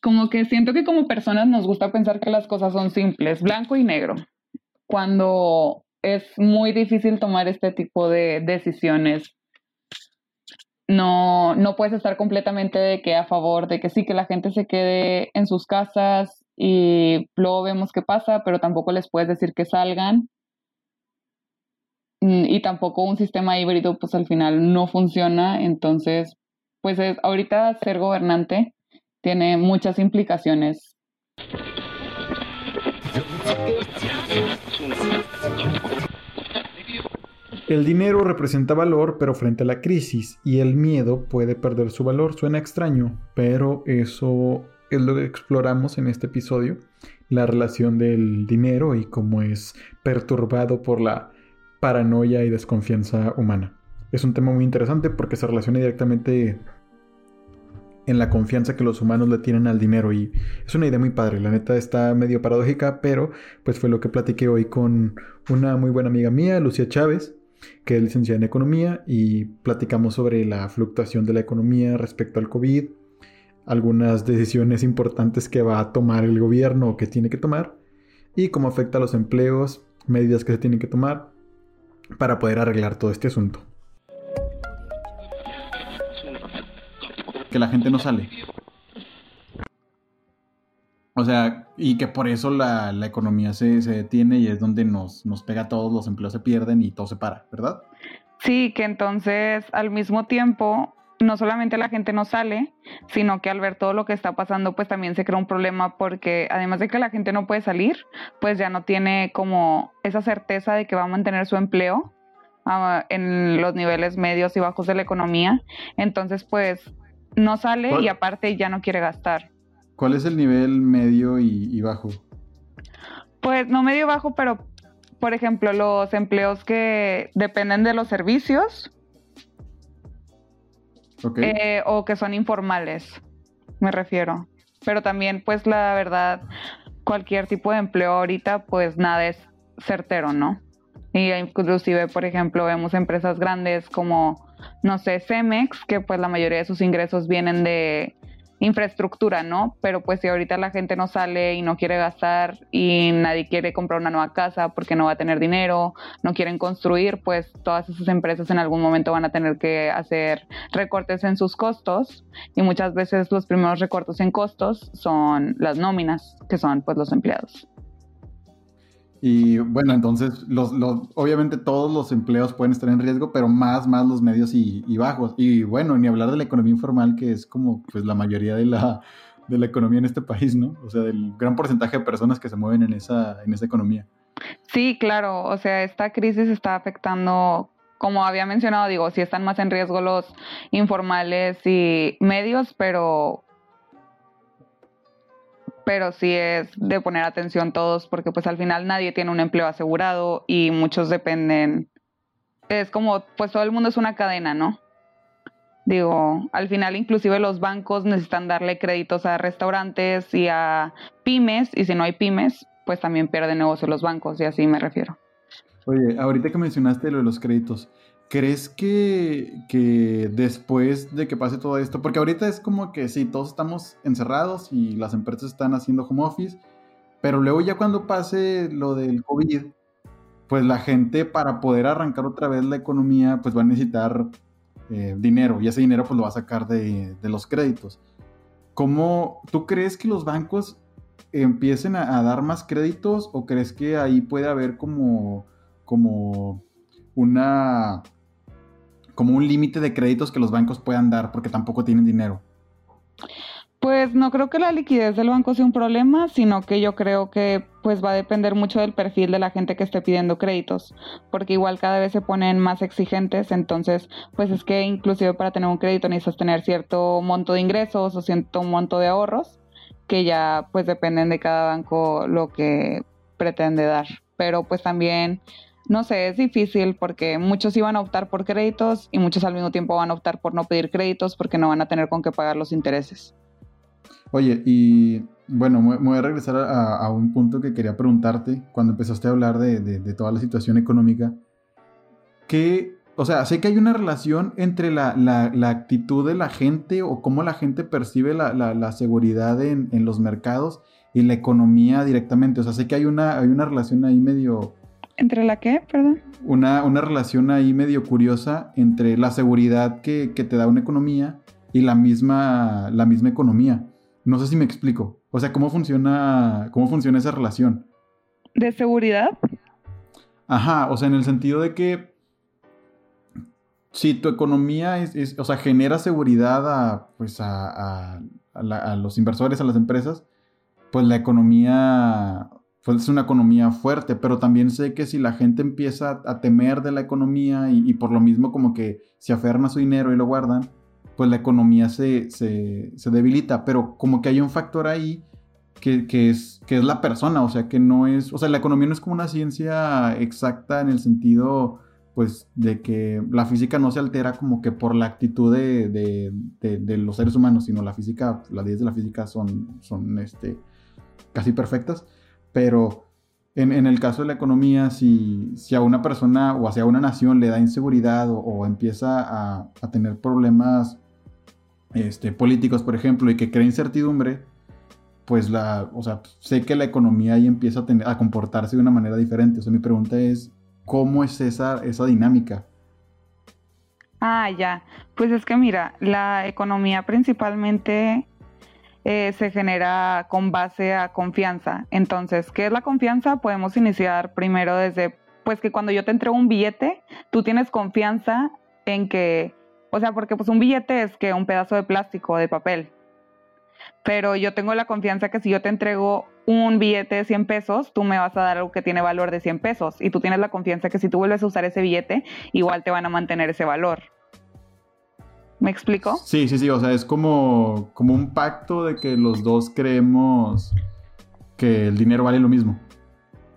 como que siento que como personas nos gusta pensar que las cosas son simples, blanco y negro, cuando es muy difícil tomar este tipo de decisiones. No, no puedes estar completamente de que a favor de que sí, que la gente se quede en sus casas y luego vemos qué pasa, pero tampoco les puedes decir que salgan. Mm, y tampoco un sistema híbrido, pues al final no funciona. Entonces, pues es, ahorita ser gobernante tiene muchas implicaciones. El dinero representa valor, pero frente a la crisis y el miedo puede perder su valor. Suena extraño, pero eso es lo que exploramos en este episodio, la relación del dinero y cómo es perturbado por la paranoia y desconfianza humana. Es un tema muy interesante porque se relaciona directamente en la confianza que los humanos le tienen al dinero y es una idea muy padre, la neta está medio paradójica, pero pues fue lo que platiqué hoy con una muy buena amiga mía, Lucía Chávez, que es licenciada en economía y platicamos sobre la fluctuación de la economía respecto al COVID, algunas decisiones importantes que va a tomar el gobierno o que tiene que tomar y cómo afecta a los empleos, medidas que se tienen que tomar para poder arreglar todo este asunto. Que la gente no sale. O sea, y que por eso la, economía se, detiene y es donde nos, nos pega a todos, los empleos se pierden y todo se para, ¿verdad? Sí, que entonces al mismo tiempo no solamente la gente no sale, sino que al ver todo lo que está pasando, pues también se crea un problema porque además de que la gente no puede salir, pues ya no tiene como esa certeza de que va a mantener su empleo ah, en los niveles medios y bajos de la economía. Entonces, pues no sale y aparte ya no quiere gastar. ¿Cuál es el nivel medio y, bajo? Pues no medio bajo, pero por ejemplo, los empleos que dependen de los servicios eh, o que son informales, me refiero. Pero también, pues la verdad, cualquier tipo de empleo ahorita, pues nada es certero, ¿no? Y inclusive, por ejemplo, vemos empresas grandes como no sé, Cemex, que pues la mayoría de sus ingresos vienen de infraestructura, ¿no? Pero pues si ahorita la gente no sale y no quiere gastar y nadie quiere comprar una nueva casa porque no va a tener dinero, no quieren construir, pues todas esas empresas en algún momento van a tener que hacer recortes en sus costos y muchas veces los primeros recortes en costos son las nóminas, que son pues los empleados. Y bueno, entonces, los, obviamente todos los empleos pueden estar en riesgo, pero más, más los medios y, bajos. Y bueno, ni hablar de la economía informal, que es como pues la mayoría de la, de la economía en este país, ¿no? O sea, del gran porcentaje de personas que se mueven en esa, en esa economía. Sí, claro, o sea, esta crisis está afectando, como había mencionado, digo, sí están más en riesgo los informales y medios, pero pero sí es de poner atención todos porque pues al final nadie tiene un empleo asegurado y muchos dependen, es como pues todo el mundo es una cadena, ¿no? Digo, al final inclusive los bancos necesitan darle créditos a restaurantes y a pymes y si no hay pymes pues también pierden negocio los bancos y así me refiero. Oye, ahorita que mencionaste lo de los créditos, ¿Crees que, después de que pase todo esto, porque ahorita es como que sí, todos estamos encerrados y las empresas están haciendo home office, pero luego ya cuando pase lo del COVID, pues la gente para poder arrancar otra vez la economía, pues va a necesitar eh, dinero y ese dinero pues lo va a sacar de, los créditos. ¿Cómo tú crees que los bancos empiecen a, a, dar más créditos o crees que ahí puede haber como, como una como un límite de créditos que los bancos puedan dar porque tampoco tienen dinero? Pues no creo que la liquidez del banco sea un problema, sino que yo creo que pues va a depender mucho del perfil de la gente que esté pidiendo créditos, porque igual cada vez se ponen más exigentes, entonces pues es que inclusive para tener un crédito necesitas tener cierto monto de ingresos o cierto monto de ahorros, que ya pues dependen de cada banco lo que pretende dar, pero pues también no sé, es difícil porque muchos iban a optar por créditos y muchos al mismo tiempo van a optar por no pedir créditos porque no van a tener con qué pagar los intereses. Oye, y bueno, me voy a regresar a, un punto que quería preguntarte cuando empezaste a hablar de, toda la situación económica. ¿Qué o sea, sé que hay una relación entre la, actitud de la gente o cómo la gente percibe la, seguridad en, los mercados y la economía directamente. O sea, sé que hay una, hay una relación ahí medio... ¿Entre la qué? Perdón. Una, una relación ahí medio curiosa entre la seguridad que, te da una economía y la misma, la misma economía. No sé si me explico. O sea, ¿cómo funciona, cómo funciona esa relación? ¿De seguridad? Ajá, o sea, en el sentido de que si tu economía es, o sea, genera seguridad a, pues a, los inversores, a las empresas, pues la economía, pues es una economía fuerte, pero también sé que si la gente empieza a temer de la economía y, por lo mismo como que se aferran a su dinero y lo guardan, pues la economía se, se, debilita, pero como que hay un factor ahí que, que, es, que es la persona, o sea, que no es, o sea, la economía no es como una ciencia exacta en el sentido pues de que la física no se altera como que por la actitud de, los seres humanos, sino la física, las leyes de la física son, son este, casi perfectas, pero en, el caso de la economía, si, si, a una persona o hacia una nación le da inseguridad o, empieza a, tener problemas este, políticos, por ejemplo, y que crea incertidumbre, pues la, o sea, sé que la economía ahí empieza a, a comportarse de una manera diferente. O sea, mi pregunta es, ¿Cómo es esa, esa dinámica? Ah, ya. Pues es que mira, la economía principalmente eh, se genera con base a confianza. Entonces, ¿qué es la confianza? Podemos iniciar primero desde, pues que cuando yo te entrego un billete, tú tienes confianza en que, o sea, porque pues un billete es que un pedazo de plástico, de papel. Pero yo tengo la confianza que si yo te entrego un billete de 100 pesos, tú me vas a dar algo que tiene valor de 100 pesos. Y tú tienes la confianza que si tú vuelves a usar ese billete, igual te van a mantener ese valor. ¿Me explico? Sí, sí, sí. O sea, es como, como un pacto de que los dos creemos que el dinero vale lo mismo.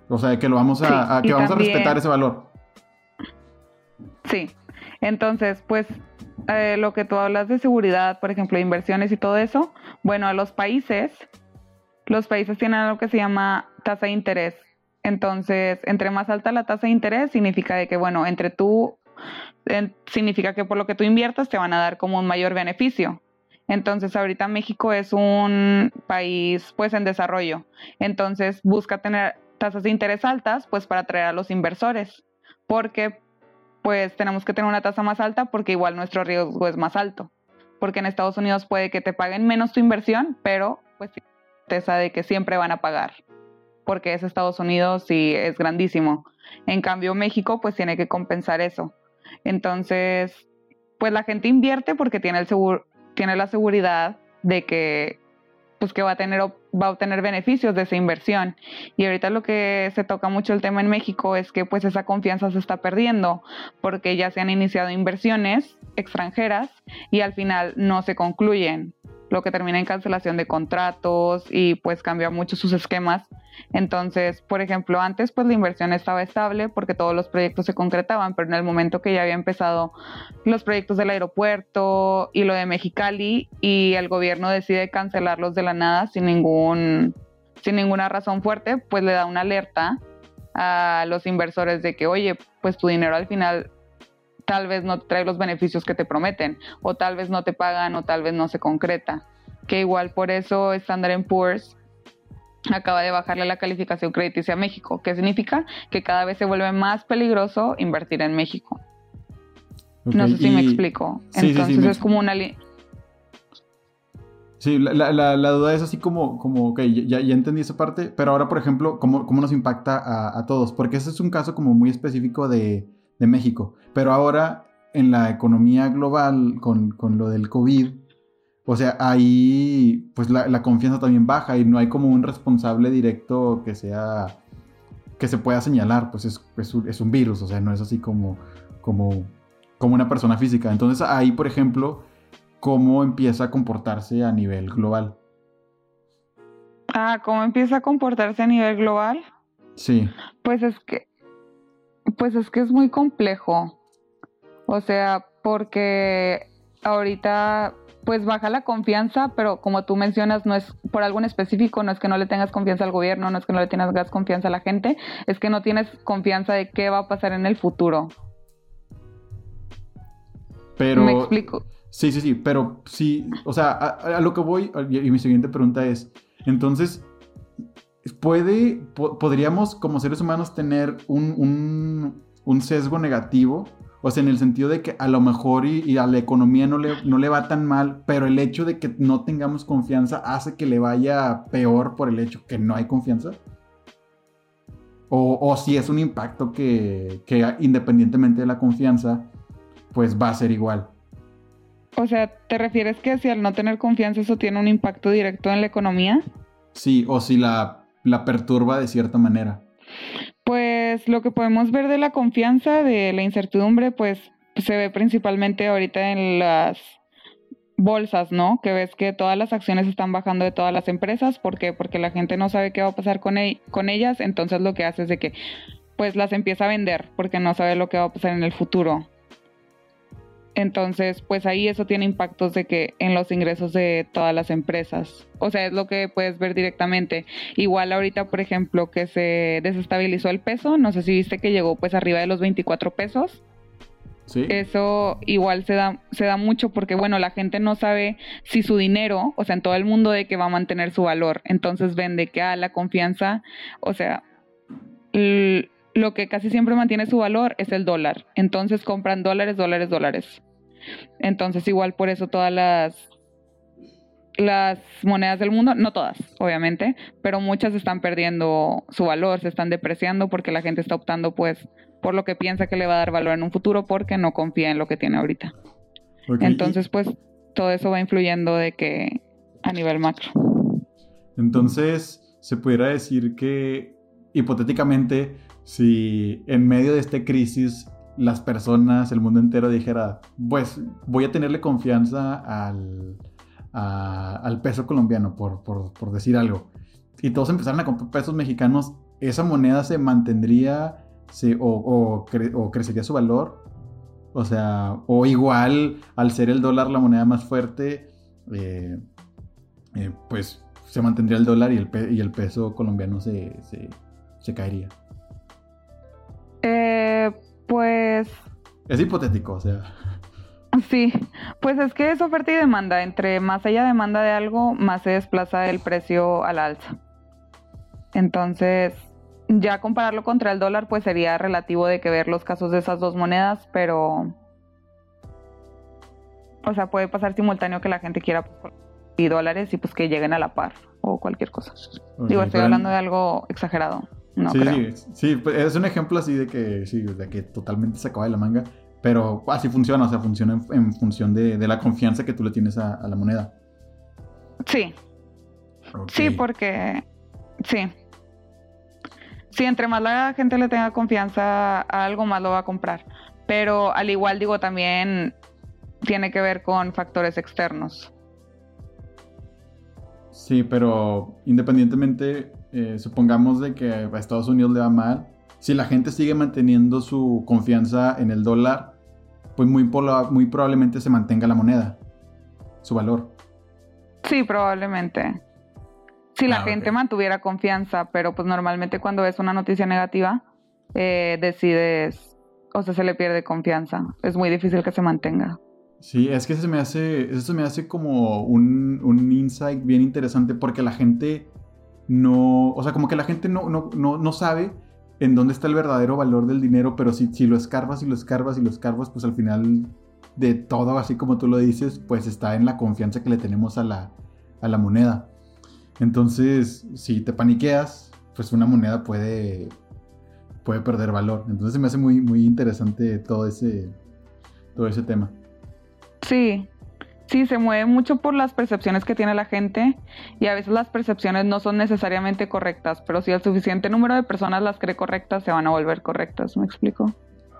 O sea, que lo vamos a, que vamos a respetar ese valor. Sí. Entonces, pues eh, lo que tú hablas de seguridad, por ejemplo, inversiones y todo eso, bueno, a los países los países tienen algo que se llama tasa de interés. Entonces, entre más alta la tasa de interés, significa de que, bueno, entre tú, significa que por lo que tú inviertas te van a dar como un mayor beneficio. Entonces, ahorita México es un país, pues, en desarrollo. Entonces, busca tener tasas de interés altas, pues, para atraer a los inversores. Porque, pues, tenemos que tener una tasa más alta porque igual nuestro riesgo es más alto. Porque en Estados Unidos puede que te paguen menos tu inversión, pero, pues, de que siempre van a pagar, porque es Estados Unidos y es grandísimo. En cambio, México pues tiene que compensar eso. Entonces, pues la gente invierte porque tiene, el seguro, tiene la seguridad de que pues que va a tener va a obtener beneficios de esa inversión. Y ahorita lo que se toca mucho el tema en México es que pues esa confianza se está perdiendo porque ya se han iniciado inversiones extranjeras y al final no se concluyen lo que termina en cancelación de contratos y pues cambia mucho sus esquemas. Entonces, por ejemplo, antes pues la inversión estaba estable porque todos los proyectos se concretaban, pero en el momento que ya había empezado los proyectos del aeropuerto y lo de Mexicali y el gobierno decide cancelarlos de la nada sin ningún sin ninguna razón fuerte, pues le da una alerta a los inversores de que, oye, pues tu dinero al final tal vez no trae los beneficios que te prometen, o tal vez no te pagan, o tal vez no se concreta. Que igual por eso Standard Poor's acaba de bajarle la calificación crediticia a México. ¿Qué significa? Que cada vez se vuelve más peligroso invertir en México. No sé si me explico. Entonces es como una... Sí, la, duda es así como, como ok, ya, ya, entendí esa parte, pero ahora, por ejemplo, ¿cómo, cómo nos impacta a, a, todos? Porque ese es un caso como muy específico de, de México. Pero ahora en la economía global con, lo del COVID, o sea, ahí pues la, confianza también baja y no hay como un responsable directo que sea que se pueda señalar, pues es, es, un virus, o sea, no es así como, como, como una persona física. Entonces ahí, por ejemplo, ¿cómo empieza a comportarse a nivel global? Ah, ¿cómo empieza a comportarse a nivel global? Sí. Pues es que pues es que es muy complejo. O sea, porque ahorita pues baja la confianza, pero como tú mencionas, no es por algo en específico, no es que no le tengas confianza al gobierno, no es que no le tengas confianza a la gente, es que no tienes confianza de qué va a pasar en el futuro. Pero... Me explico. Sí, sí, sí, pero sí, o sea, a, lo que voy, y mi siguiente pregunta es, entonces, ¿puede, podríamos como seres humanos tener un, un, sesgo negativo? O sea, en el sentido de que a lo mejor y, a la economía no le, no le va tan mal, pero el hecho de que no tengamos confianza hace que le vaya peor por el hecho que no hay confianza. O, o si es un impacto que, que independientemente de la confianza, pues va a ser igual. O sea, ¿te refieres que si al no tener confianza eso tiene un impacto directo en la economía? Sí, o si la, la perturba de cierta manera. Pues lo que podemos ver de la confianza, de la incertidumbre, pues se ve principalmente ahorita en las bolsas, ¿no? Que ves que todas las acciones están bajando de todas las empresas. ¿Por qué? Porque la gente no sabe qué va a pasar con, e-, con ellas, entonces lo que hace es de que pues las empieza a vender porque no sabe lo que va a pasar en el futuro. Entonces, pues ahí eso tiene impactos de que en los ingresos de todas las empresas. O sea, es lo que puedes ver directamente. Igual ahorita, por ejemplo, que se desestabilizó el peso, no sé si viste que llegó pues arriba de los 24 pesos. Sí. Eso igual se da, se da mucho porque, bueno, la gente no sabe si su dinero, o sea, en todo el mundo de que va a mantener su valor. Entonces vende que a ah, la confianza, o sea, lo que casi siempre mantiene su valor es el dólar. Entonces compran dólares, dólares, dólares. Entonces igual por eso todas las las monedas del mundo, no todas, obviamente, pero muchas están perdiendo su valor, se están depreciando porque la gente está optando pues por lo que piensa que le va a dar valor en un futuro porque no confía en lo que tiene ahorita. Entonces pues todo eso va influyendo de que a nivel macro. Entonces se pudiera decir que hipotéticamente si en medio de esta crisis las personas, el mundo entero dijera, pues voy a tenerle confianza al, al peso colombiano, por, por, decir algo, y todos empezaron a comprar pesos mexicanos, esa moneda se mantendría se, o, o, crecería su valor. O sea, o igual al ser el dólar la moneda más fuerte, eh, eh, pues se mantendría el dólar y el, y el peso colombiano se, se caería. Eh, pues... Es hipotético, o sea. Sí, pues es que es oferta y demanda. Entre más haya demanda de algo, más se desplaza el precio al alza. Entonces, ya compararlo contra el dólar, pues sería relativo de que ver los casos de esas dos monedas, pero... O sea, puede pasar simultáneo que la gente quiera y dólares y pues que lleguen a la par o cualquier cosa. Digo, estoy hablando de algo exagerado sí, sí, pues, es un ejemplo así de que, sí, de que totalmente se acaba de la manga, pero así funciona, o sea, funciona en, función de, la confianza que tú le tienes a, la moneda. Sí. Sí, porque, sí. Sí, entre más la gente le tenga confianza a algo, más lo va a comprar. Pero al igual digo, también tiene que ver con factores externos. Sí, pero independientemente eh, supongamos de que a Estados Unidos le va mal, si la gente sigue manteniendo su confianza en el dólar, pues muy, muy probablemente se mantenga la moneda, su valor. Sí, probablemente. Si la ah, gente mantuviera confianza, pero pues normalmente cuando ves una noticia negativa, eh, decides, o sea, se le pierde confianza. Es muy difícil que se mantenga. Sí, es que eso me hace, eso me hace como un, un insight bien interesante porque la gente no, o sea, como que la gente no, no, no, sabe en dónde está el verdadero valor del dinero, pero si, si lo escarbas y lo escarbas y lo escarbas, pues al final de todo, así como tú lo dices, pues está en la confianza que le tenemos a la, a la moneda. Entonces, si te paniqueas, pues una moneda puede, puede perder valor. Entonces se me hace muy, muy interesante todo ese, todo ese tema. Sí, Sí, se mueve mucho por las percepciones que tiene la gente y a veces las percepciones no son necesariamente correctas, pero si el suficiente número de personas las cree correctas, se van a volver correctas, ¿me explico?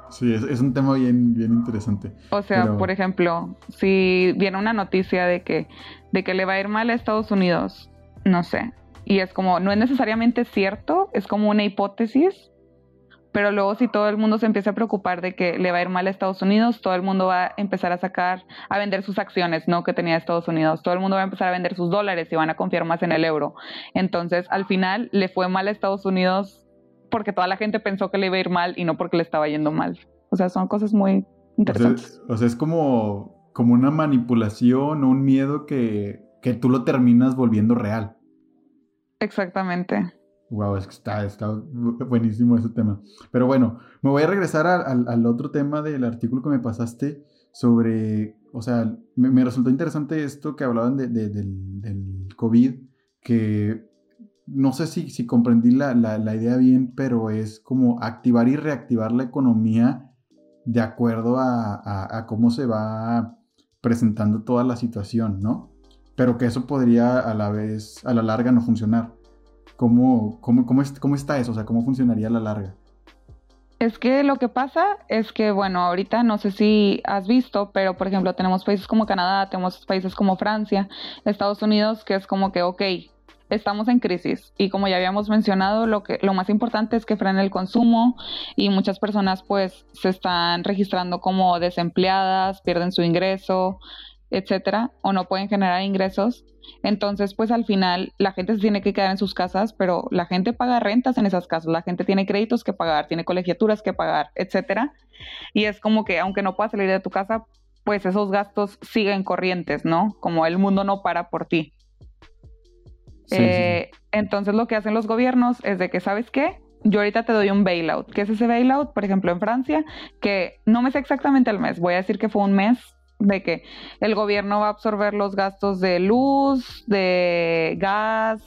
Sí, es, un tema bien, bien interesante. O sea, por ejemplo, si viene una noticia de que, de que le va a ir mal a Estados Unidos, no sé, y es como, no es necesariamente cierto, es como una hipótesis, pero luego si todo el mundo se empieza a preocupar de que le va a ir mal a Estados Unidos, todo el mundo va a empezar a sacar, a vender sus acciones, ¿no? Que tenía Estados Unidos, todo el mundo va a empezar a vender sus dólares y van a confiar más en el euro. Entonces, al final le fue mal a Estados Unidos porque toda la gente pensó que le iba a ir mal y no porque le estaba yendo mal. O sea, son cosas muy, interesantes. O sea, es como, como una manipulación o un miedo que, que tú lo terminas volviendo real. Exactamente. Wow, es que está, está buenísimo ese tema. Pero bueno, me voy a regresar al otro tema del artículo que me pasaste sobre, o sea, me, resultó interesante esto que hablaban de, del, COVID, que no sé si, si comprendí la, la, idea bien, pero es como activar y reactivar la economía de acuerdo a, a, cómo se va presentando toda la situación, ¿no? Pero que eso podría a la vez, a la larga, no funcionar. ¿Cómo, cómo, cómo, cómo está eso? O sea, ¿cómo funcionaría a la larga? Es que lo que pasa es que, bueno, ahorita no sé si has visto, pero por ejemplo tenemos países como Canadá, tenemos países como Francia, Estados Unidos, que es como que, ok, estamos en crisis y como ya habíamos mencionado, lo, que, lo más importante es que frene el consumo y muchas personas pues se están registrando como desempleadas, pierden su ingreso, etcétera, o no pueden generar ingresos. Entonces, pues al final la gente se tiene que quedar en sus casas, pero la gente paga rentas en esas casas, la gente tiene créditos que pagar, tiene colegiaturas que pagar, etcétera. Y es como que aunque no puedas salir de tu casa, pues esos gastos siguen corrientes, ¿no? Como el mundo no para por ti. Eh, entonces lo que hacen los gobiernos es de que, ¿sabes qué? Yo ahorita te doy un bailout. ¿Qué es ese bailout? Por ejemplo, en Francia, que no me sé exactamente el mes, voy a decir que fue un mes de que el gobierno va a absorber los gastos de luz, de gas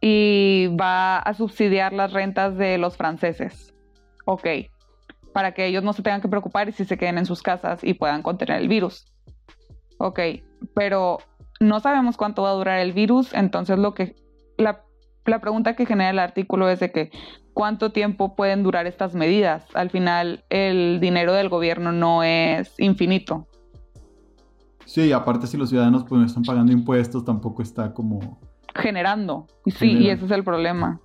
y va a subsidiar las rentas de los franceses. Ok, para que ellos no se tengan que preocupar y si se queden en sus casas y puedan contener el virus. Ok, pero no sabemos cuánto va a durar el virus, entonces lo que la, la pregunta que genera el artículo es de que cuánto tiempo pueden durar estas medidas. Al final, el dinero del gobierno no es infinito. Sí, aparte si los ciudadanos pues no están pagando impuestos, tampoco está como... Generando. Sí, y ese es el problema.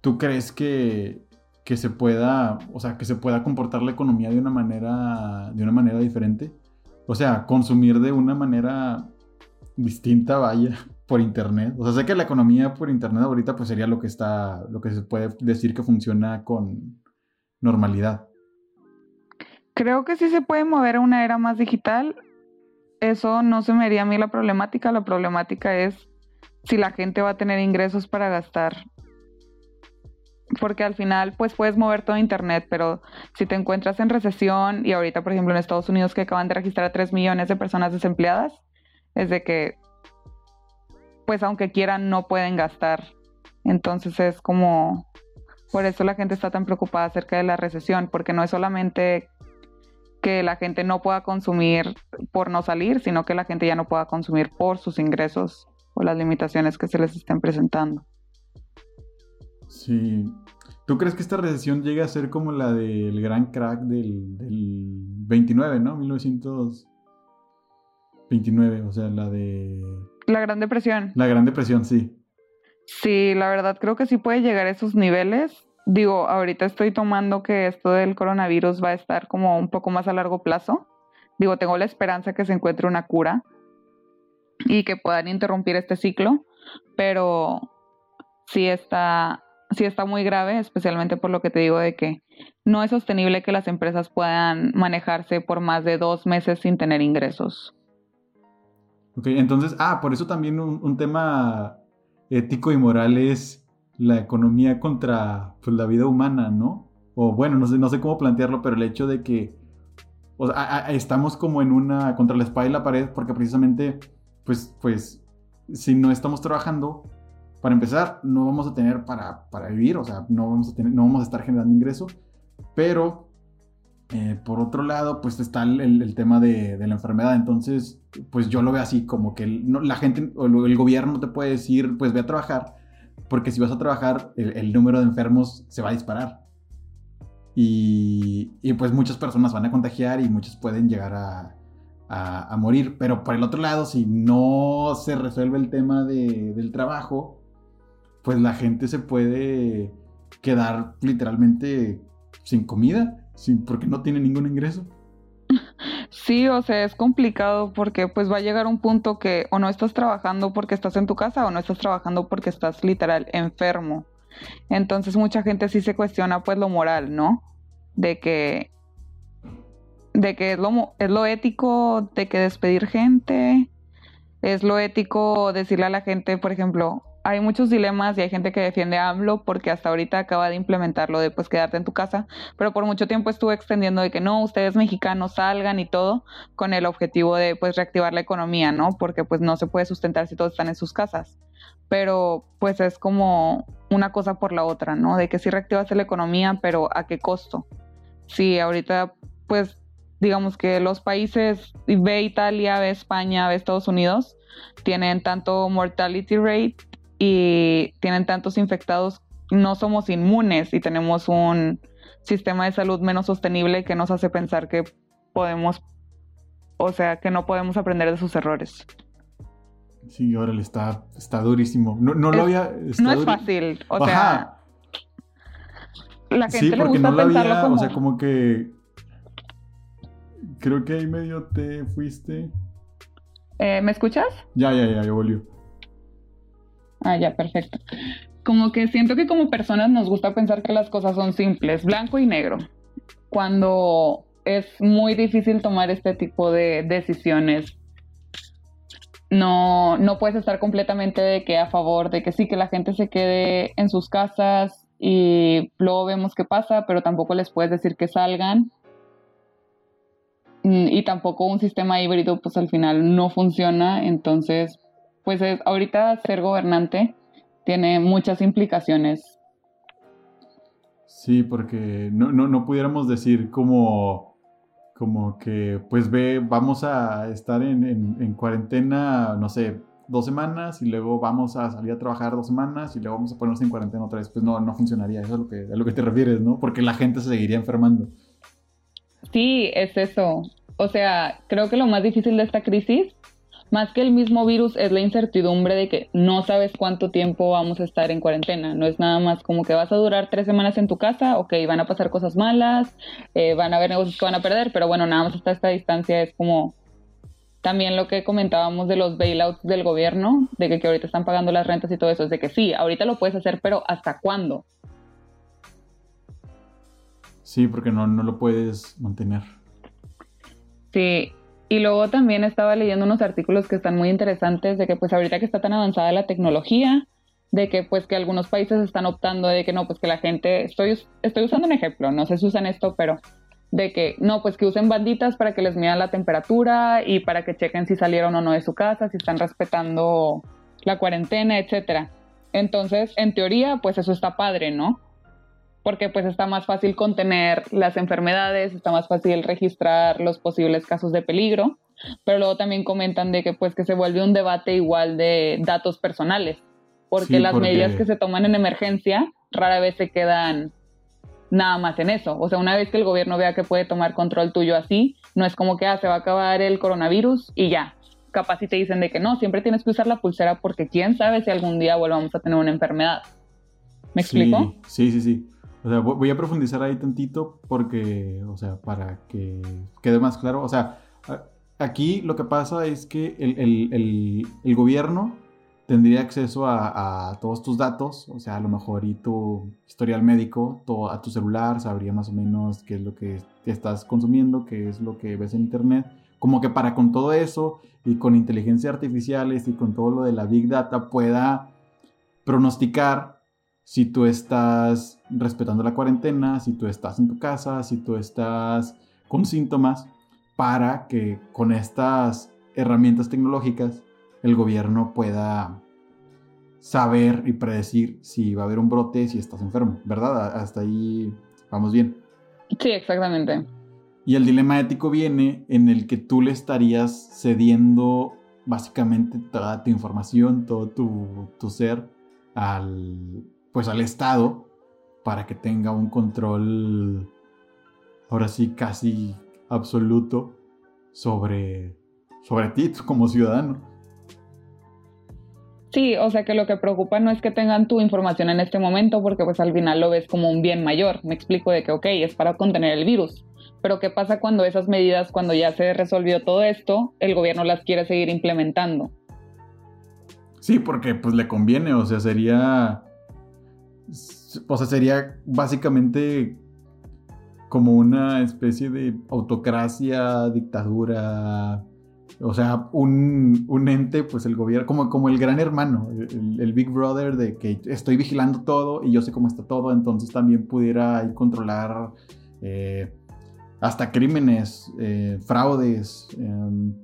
¿Tú crees que, que se pueda, o sea, que se pueda comportar la economía de una manera, de una manera diferente? O sea, consumir de una manera distinta, vaya por internet. O sea, sé que la economía por internet ahorita pues sería lo que está, lo que se puede decir que funciona con normalidad. Creo que sí se puede mover a una era más digital. Eso no se me haría a mí la problemática. La problemática es si la gente va a tener ingresos para gastar. Porque al final, pues puedes mover todo Internet, pero si te encuentras en recesión y ahorita, por ejemplo, en Estados Unidos que acaban de registrar a 3 millones de personas desempleadas, es de que pues aunque quieran no pueden gastar. Entonces es como, por eso la gente está tan preocupada acerca de la recesión, porque no es solamente que la gente no pueda consumir por no salir, sino que la gente ya no pueda consumir por sus ingresos o las limitaciones que se les estén presentando. Sí. ¿Tú crees que esta recesión llegue a ser como la del gran crack del, del 29, ¿no? 1929, o sea, la de la Gran Depresión. La Gran Depresión, sí. Sí, la verdad creo que sí puede llegar a esos niveles. Digo, ahorita estoy tomando que esto del coronavirus va a estar como un poco más a largo plazo. Digo, tengo la esperanza que se encuentre una cura y que puedan interrumpir este ciclo, pero sí está, sí está muy grave, especialmente por lo que te digo de que no es sostenible que las empresas puedan manejarse por más de dos meses sin tener ingresos. Ok, entonces, ah, por eso también un, tema ético y moral es la economía contra pues, la vida humana, ¿no? O bueno, no sé, no sé cómo plantearlo, pero el hecho de que estamos como en una contra la espalda y la pared porque precisamente, pues, pues, si no estamos trabajando, para empezar, no vamos a tener para, para vivir, o sea, no vamos a tener, no vamos a estar generando ingreso, pero eh, por otro lado, pues está el, tema de, la enfermedad. Entonces, pues yo lo veo así, como que la gente o el, gobierno te puede decir, pues ve a trabajar, porque si vas a trabajar, el, número de enfermos se va a disparar. Y, pues muchas personas van a contagiar y muchos pueden llegar a, morir. Pero por el otro lado, si no se resuelve el tema del trabajo, pues la gente se puede quedar literalmente sin comida Sí, porque no tiene ningún ingreso. Sí, o sea, es complicado porque pues va a llegar un punto que o no estás trabajando porque estás en tu casa o no estás trabajando porque estás literal enfermo. Entonces mucha gente sí se cuestiona pues lo moral, ¿no? De que de que es lo, es lo ético de que despedir gente, es lo ético decirle a la gente, por ejemplo, hay muchos dilemas y hay gente que defiende a AMLO porque hasta ahorita acaba de implementarlo de pues quedarte en tu casa, pero por mucho tiempo estuvo extendiendo de que no, ustedes mexicanos salgan y todo con el objetivo de pues reactivar la economía, ¿no? Porque pues no se puede sustentar si todos están en sus casas. Pero pues es como una cosa por la otra, ¿no? De que sí reactivas la economía, pero ¿a qué costo? Sí, ahorita pues digamos que los países, ve Italia, ve España, ve Estados Unidos, tienen tanto mortality rate y tienen tantos infectados, no somos inmunes y tenemos un sistema de salud menos sostenible que nos hace pensar que podemos, o sea, que no podemos aprender de sus errores. Sí, órale, está, está durísimo. No, no lo había... No es fácil, o sea... La gente sí, porque no lo había, como... o sea, como que... Creo que ahí medio te fuiste. Eh, ¿Me escuchas? Ya, ya, ya, yo volvió. Ah, ya, perfecto. Como que siento que como personas nos gusta pensar que las cosas son simples, blanco y negro, cuando es muy difícil tomar este tipo de decisiones. No, no puedes estar completamente de que a favor de que sí, que la gente se quede en sus casas y luego vemos qué pasa, pero tampoco les puedes decir que salgan. Mm, y tampoco un sistema híbrido, pues al final no funciona. Entonces, pues es, ahorita ser gobernante tiene muchas implicaciones. Sí, porque no, no, no pudiéramos decir como, como que, pues ve, vamos a estar en, en, cuarentena, no sé, dos semanas y luego vamos a salir a trabajar dos semanas y luego vamos a ponernos en cuarentena otra vez. Pues no, no funcionaría, eso es lo que, a lo que te refieres, ¿no? Porque la gente se seguiría enfermando. Sí, es eso. O sea, creo que lo más difícil de esta crisis más que el mismo virus es la incertidumbre de que no sabes cuánto tiempo vamos a estar en cuarentena. No es nada más como que vas a durar tres semanas en tu casa, ok, van a pasar cosas malas, eh, van a haber negocios que van a perder, pero bueno, nada más hasta esta distancia es como también lo que comentábamos de los bailouts del gobierno, de que, que ahorita están pagando las rentas y todo eso, es de que sí, ahorita lo puedes hacer, pero ¿hasta cuándo? Sí, porque no, no lo puedes mantener. Sí, y luego también estaba leyendo unos artículos que están muy interesantes de que pues ahorita que está tan avanzada la tecnología, de que pues que algunos países están optando de que no, pues que la gente, estoy, estoy usando un ejemplo, no sé si usan esto, pero de que no, pues que usen banditas para que les midan la temperatura y para que chequen si salieron o no de su casa, si están respetando la cuarentena, etcétera. Entonces, en teoría, pues eso está padre, ¿no? Porque pues está más fácil contener las enfermedades, está más fácil registrar los posibles casos de peligro, pero luego también comentan de que pues que se vuelve un debate igual de datos personales, porque las medidas que se toman en emergencia rara vez se quedan nada más en eso, o sea, una vez que el gobierno vea que puede tomar control tuyo así, no es como que ah, se va a acabar el coronavirus y ya, capaz si te dicen de que no, siempre tienes que usar la pulsera porque quién sabe si algún día volvamos a tener una enfermedad. ¿Me explico? Sí, sí, sí. O sea, voy a profundizar ahí tantito porque, o sea, para que quede más claro. O sea, aquí lo que pasa es que el, gobierno tendría acceso a, todos tus datos, o sea, a lo mejor y tu historial médico, todo, a tu celular, sabría más o menos qué es lo que estás consumiendo, qué es lo que ves en internet. Como que para con todo eso y con inteligencia artificiales y con todo lo de la big data pueda pronosticar si tú estás respetando la cuarentena, si tú estás en tu casa, si tú estás con síntomas, para que con estas herramientas tecnológicas el gobierno pueda saber y predecir si va a haber un brote, si estás enfermo, ¿verdad? Hasta ahí vamos bien. Sí, exactamente. Y el dilema ético viene en el que tú le estarías cediendo básicamente toda tu información, todo tu, tu ser al, pues al Estado para que tenga un control ahora sí casi absoluto sobre, sobre ti como ciudadano. Sí, o sea que lo que preocupa no es que tengan tu información en este momento porque pues al final lo ves como un bien mayor. Me explico de que, ok, es para contener el virus. Pero ¿qué pasa cuando esas medidas, cuando ya se resolvió todo esto, el gobierno las quiere seguir implementando? Sí, porque pues le conviene, o sea, sería o sea, sería básicamente como una especie de autocracia, dictadura, o sea, un, ente, pues el gobierno, como, como el gran hermano, el, Big Brother de que estoy vigilando todo y yo sé cómo está todo, entonces también pudiera controlar eh, hasta crímenes, eh, fraudes, em,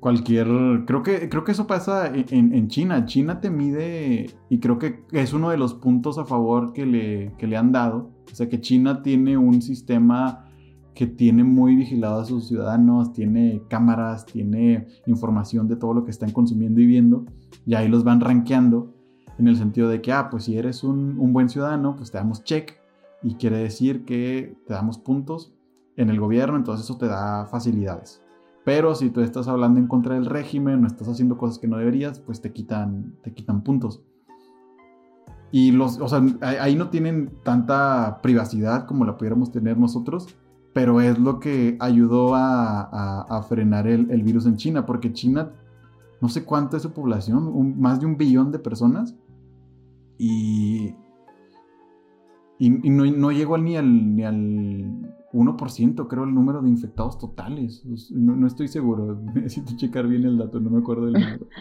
cualquier... Creo que, creo que eso pasa en, en, China. China te mide y creo que es uno de los puntos a favor que le, que le han dado. O sea, que China tiene un sistema que tiene muy vigilado a sus ciudadanos, tiene cámaras, tiene información de todo lo que están consumiendo y viendo, y ahí los van rankeando en el sentido de que, ah, pues si eres un, un buen ciudadano, pues te damos check, y quiere decir que te damos puntos en el gobierno, entonces eso te da facilidades. Pero si tú estás hablando en contra del régimen, no estás haciendo cosas que no deberías, pues te quitan, te quitan puntos. Y los, o sea, ahí no tienen tanta privacidad como la pudiéramos tener nosotros, pero es lo que ayudó a, frenar el, virus en China, porque China, no sé cuánto es su población, más de un billón de personas, y, y, no, llegó ni al, ni al 1%, creo, el número de infectados totales. No, no estoy seguro, necesito checar bien el dato, no me acuerdo del número.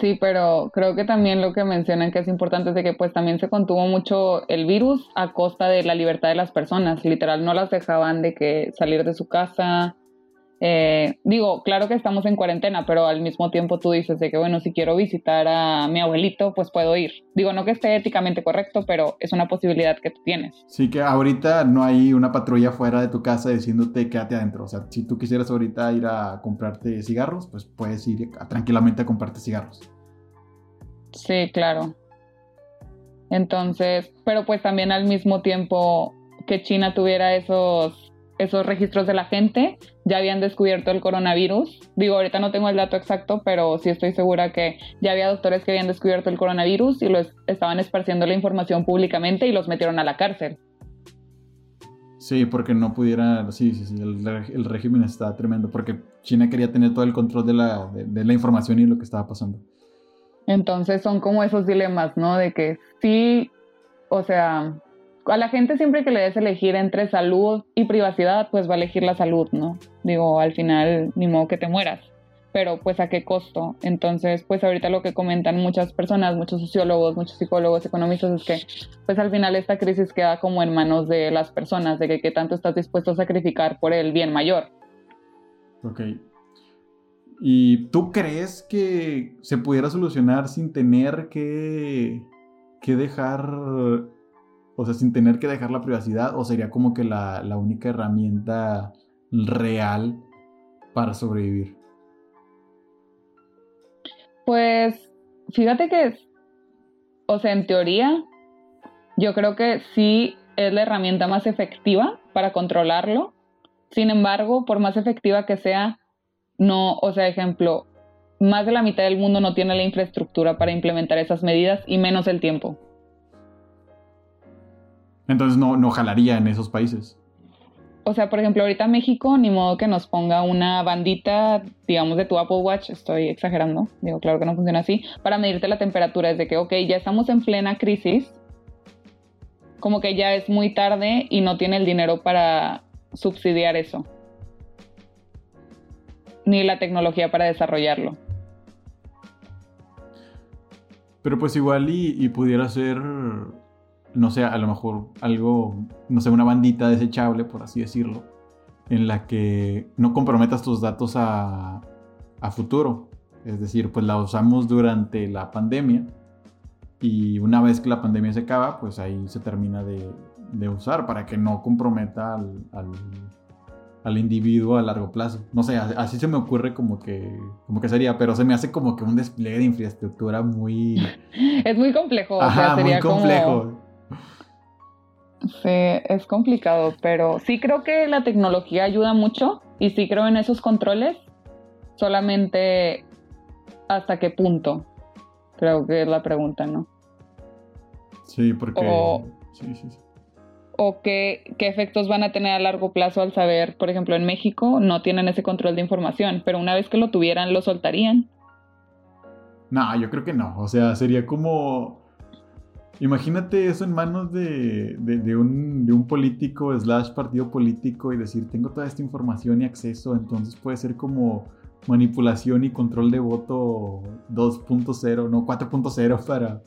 Sí, pero creo que también lo que mencionan que es importante es de que pues también se contuvo mucho el virus a costa de la libertad de las personas. Literal, no las dejaban de que salir de su casa, eh, digo, claro que estamos en cuarentena, pero al mismo tiempo tú dices de que, bueno, si quiero visitar a mi abuelito, pues puedo ir. Digo, no que esté éticamente correcto, pero es una posibilidad que tú tienes. Sí, que ahorita no hay una patrulla fuera de tu casa diciéndote quédate adentro. O sea, si tú quisieras ahorita ir a comprarte cigarros, pues puedes ir tranquilamente a comprarte cigarros. Sí, claro. Entonces, pero pues también al mismo tiempo que China tuviera esos esos registros de la gente ya habían descubierto el coronavirus. Digo, ahorita no tengo el dato exacto, pero sí estoy segura que ya había doctores que habían descubierto el coronavirus y los estaban esparciendo la información públicamente y los metieron a la cárcel. Sí, porque no pudiera, sí, sí, sí, el, régimen está tremendo, porque China quería tener todo el control de la, de la información y lo que estaba pasando. Entonces son como esos dilemas, ¿no? De que sí, o sea, a la gente siempre que le des elegir entre salud y privacidad, pues va a elegir la salud, ¿no? Digo, al final, ni modo que te mueras, pero pues a qué costo. Entonces, pues ahorita lo que comentan muchas personas, muchos sociólogos, muchos psicólogos, economistas, es que pues al final esta crisis queda como en manos de las personas, de que qué tanto estás dispuesto a sacrificar por el bien mayor. Ok. ¿Y tú crees que se pudiera solucionar sin tener que, que dejar o sea, sin tener que dejar la privacidad, o sería como que la, única herramienta real para sobrevivir. Pues fíjate que, o sea, en teoría, yo creo que sí es la herramienta más efectiva para controlarlo. Sin embargo, por más efectiva que sea, no, o sea, ejemplo, más de la mitad del mundo no tiene la infraestructura para implementar esas medidas y menos el tiempo. Entonces no, no jalaría en esos países. O sea, por ejemplo, ahorita México, ni modo que nos ponga una bandita, digamos, de tu Apple Watch, estoy exagerando, digo, claro que no funciona así, para medirte la temperatura. Es de que, ok, ya estamos en plena crisis, como que ya es muy tarde y no tiene el dinero para subsidiar eso, ni la tecnología para desarrollarlo. Pero pues igual y, y pudiera ser no sé, a lo mejor algo, no sé, una bandita desechable, por así decirlo, en la que no comprometas tus datos a, futuro. Es decir, pues la usamos durante la pandemia y una vez que la pandemia se acaba, pues ahí se termina de, usar para que no comprometa al, individuo a largo plazo. No sé, así se me ocurre como que, como que sería, pero se me hace como que un despliegue de infraestructura muy... Es muy complejo. muy complejo. Sí, es complicado, pero sí creo que la tecnología ayuda mucho y sí creo en esos controles, solamente hasta qué punto, creo que es la pregunta, ¿no? Sí, porque... O, o qué, qué efectos van a tener a largo plazo al saber, por ejemplo, en México no tienen ese control de información, pero una vez que lo tuvieran, lo soltarían. No, yo creo que no, o sea, sería como Imagínate eso en manos de, de, un, de, un, político slash partido político y decir, tengo toda esta información y acceso, entonces puede ser como manipulación y control de voto 2.0, no 4.0 para...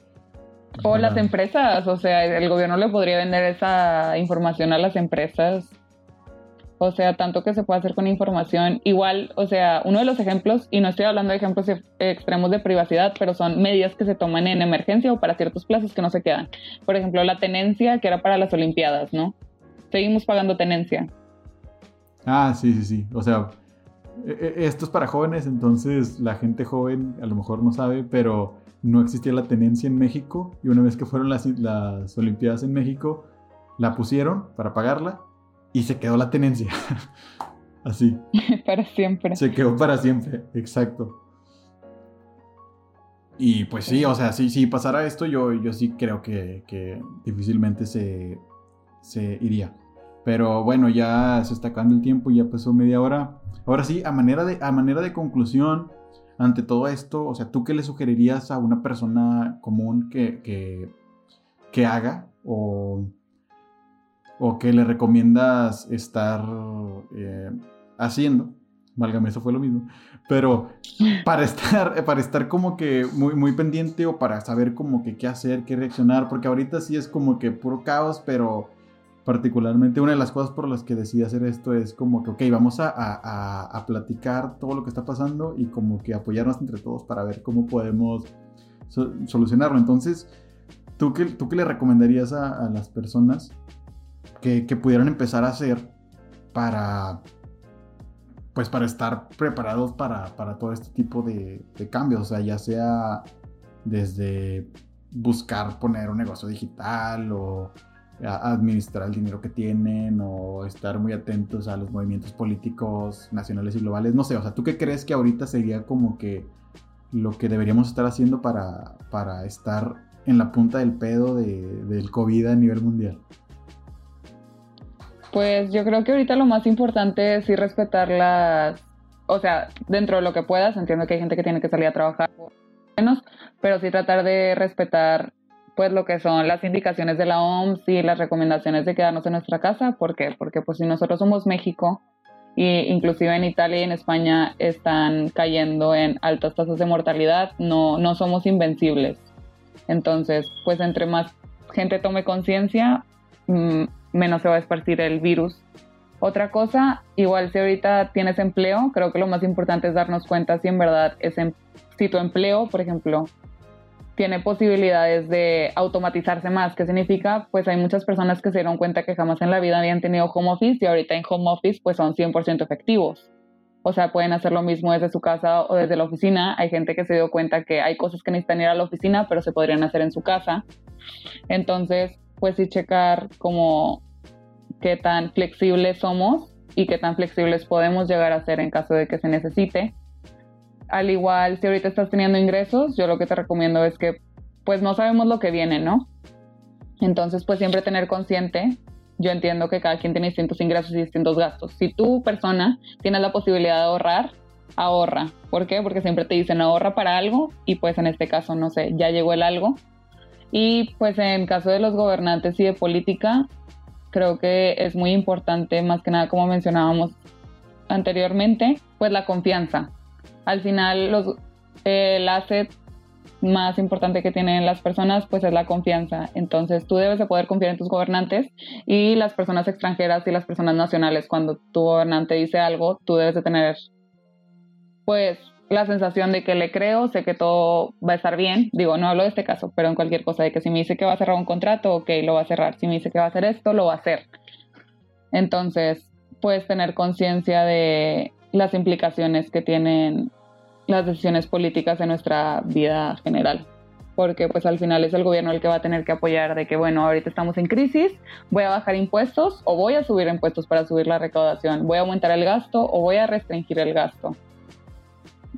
O las empresas, o sea, el gobierno le podría vender esa información a las empresas o sea, tanto que se puede hacer con información. Igual, o sea, uno de los ejemplos, y no estoy hablando de ejemplos extremos de privacidad, pero son medidas que se toman en emergencia o para ciertos plazos que no se quedan. Por ejemplo, la tenencia, que era para las Olimpiadas, ¿no? Seguimos pagando tenencia. Ah, sí, sí, sí. O sea, e, e, esto es para jóvenes, entonces la gente joven a lo mejor no sabe, pero no existía la tenencia en México y una vez que fueron las, las Olimpiadas en México, la pusieron para pagarla y se quedó la tenencia. Así. para siempre. Se quedó para siempre, exacto. Y pues sí, o sea, si, si pasara esto, yo, yo sí creo que, que difícilmente se, se, iría. Pero bueno, ya se está acabando el tiempo, ya pasó media hora. Ahora sí, a manera de, a manera de conclusión, ante todo esto, o sea, ¿tú qué le sugerirías a una persona común que, que, que haga? O o que le recomiendas estar eh, haciendo. Válgame, eso fue lo mismo. Pero para estar, para estar como que muy, muy pendiente o para saber como que qué hacer, qué reaccionar, porque ahorita sí es como que puro caos, pero particularmente una de las cosas por las que decidí hacer esto es como que, ok, vamos a, a, platicar todo lo que está pasando y como que apoyarnos entre todos para ver cómo podemos solucionarlo. Entonces, ¿tú qué, ¿tú qué le recomendarías a, a las personas que, pudieran empezar a hacer para, pues para estar preparados para, todo este tipo de, cambios, o sea, ya sea desde buscar poner un negocio digital o administrar el dinero que tienen o estar muy atentos a los movimientos políticos nacionales y globales, no sé, o sea, ¿tú qué crees que ahorita sería como que lo que deberíamos estar haciendo para, para estar en la punta del pedo del COVID a nivel mundial? Pues yo creo que ahorita lo más importante es sí respetar las, o sea, dentro de lo que puedas, entiendo que hay gente que tiene que salir a trabajar menos, pero sí tratar de respetar pues lo que son las indicaciones de la OMS y las recomendaciones de quedarnos en nuestra casa, ¿por qué? Porque pues si nosotros somos México y inclusive en Italia y en España están cayendo en altas tasas de mortalidad, no, no somos invencibles. Entonces, pues entre más gente tome conciencia, mm, menos se va a esparcir el virus. Otra cosa, igual si ahorita tienes empleo, creo que lo más importante es darnos cuenta si en verdad es em, si tu empleo, por ejemplo, tiene posibilidades de automatizarse más. ¿Qué significa? Pues hay muchas personas que se dieron cuenta que jamás en la vida habían tenido home office y ahorita en home office pues son 100% efectivos. O sea, pueden hacer lo mismo desde su casa o desde la oficina. Hay gente que se dio cuenta que hay cosas que necesitan ir a la oficina, pero se podrían hacer en su casa. Entonces, pues sí checar como qué tan flexibles somos y qué tan flexibles podemos llegar a ser en caso de que se necesite. Al igual, si ahorita estás teniendo ingresos, yo lo que te recomiendo es que pues no sabemos lo que viene, ¿no? Entonces, pues siempre tener consciente. Yo entiendo que cada quien tiene distintos ingresos y distintos gastos. Si tu persona tienes la posibilidad de ahorrar, ahorra. ¿Por qué? Porque siempre te dicen ahorra para algo y pues en este caso, no sé, ya llegó el algo. Y pues en caso de los gobernantes y de política, creo que es muy importante, más que nada como mencionábamos anteriormente, pues la confianza. Al final, los, el asset más importante que tienen las personas, pues es la confianza. Entonces, tú debes de poder confiar en tus gobernantes y las personas extranjeras y las personas nacionales. Cuando tu gobernante dice algo, tú debes de tener, pues, la sensación de que le creo, sé que todo va a estar bien. Digo, no hablo de este caso, pero en cualquier cosa, de que si me dice que va a cerrar un contrato, ok, lo va a cerrar. Si me dice que va a hacer esto, lo va a hacer. Entonces, puedes tener conciencia de las implicaciones que tienen las decisiones políticas en nuestra vida general. Porque pues al final es el gobierno el que va a tener que apoyar de que, bueno, ahorita estamos en crisis, voy a bajar impuestos o voy a subir impuestos para subir la recaudación, voy a aumentar el gasto o voy a restringir el gasto.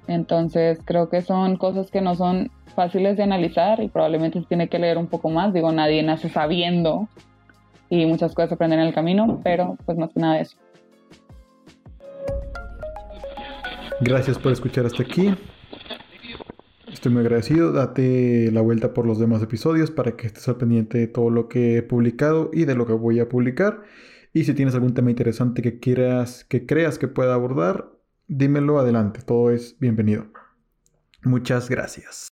Entonces creo que son cosas que no son fáciles de analizar y probablemente se tiene que leer un poco más. Digo, nadie nace sabiendo y muchas cosas aprenden en el camino, pero pues más que nada eso. Gracias por escuchar hasta aquí. Estoy muy agradecido. Date la vuelta por los demás episodios para que estés al pendiente de todo lo que he publicado y de lo que voy a publicar. Y si tienes algún tema interesante que quieras, que creas que pueda abordar, dímelo adelante. Todo es bienvenido. Muchas gracias.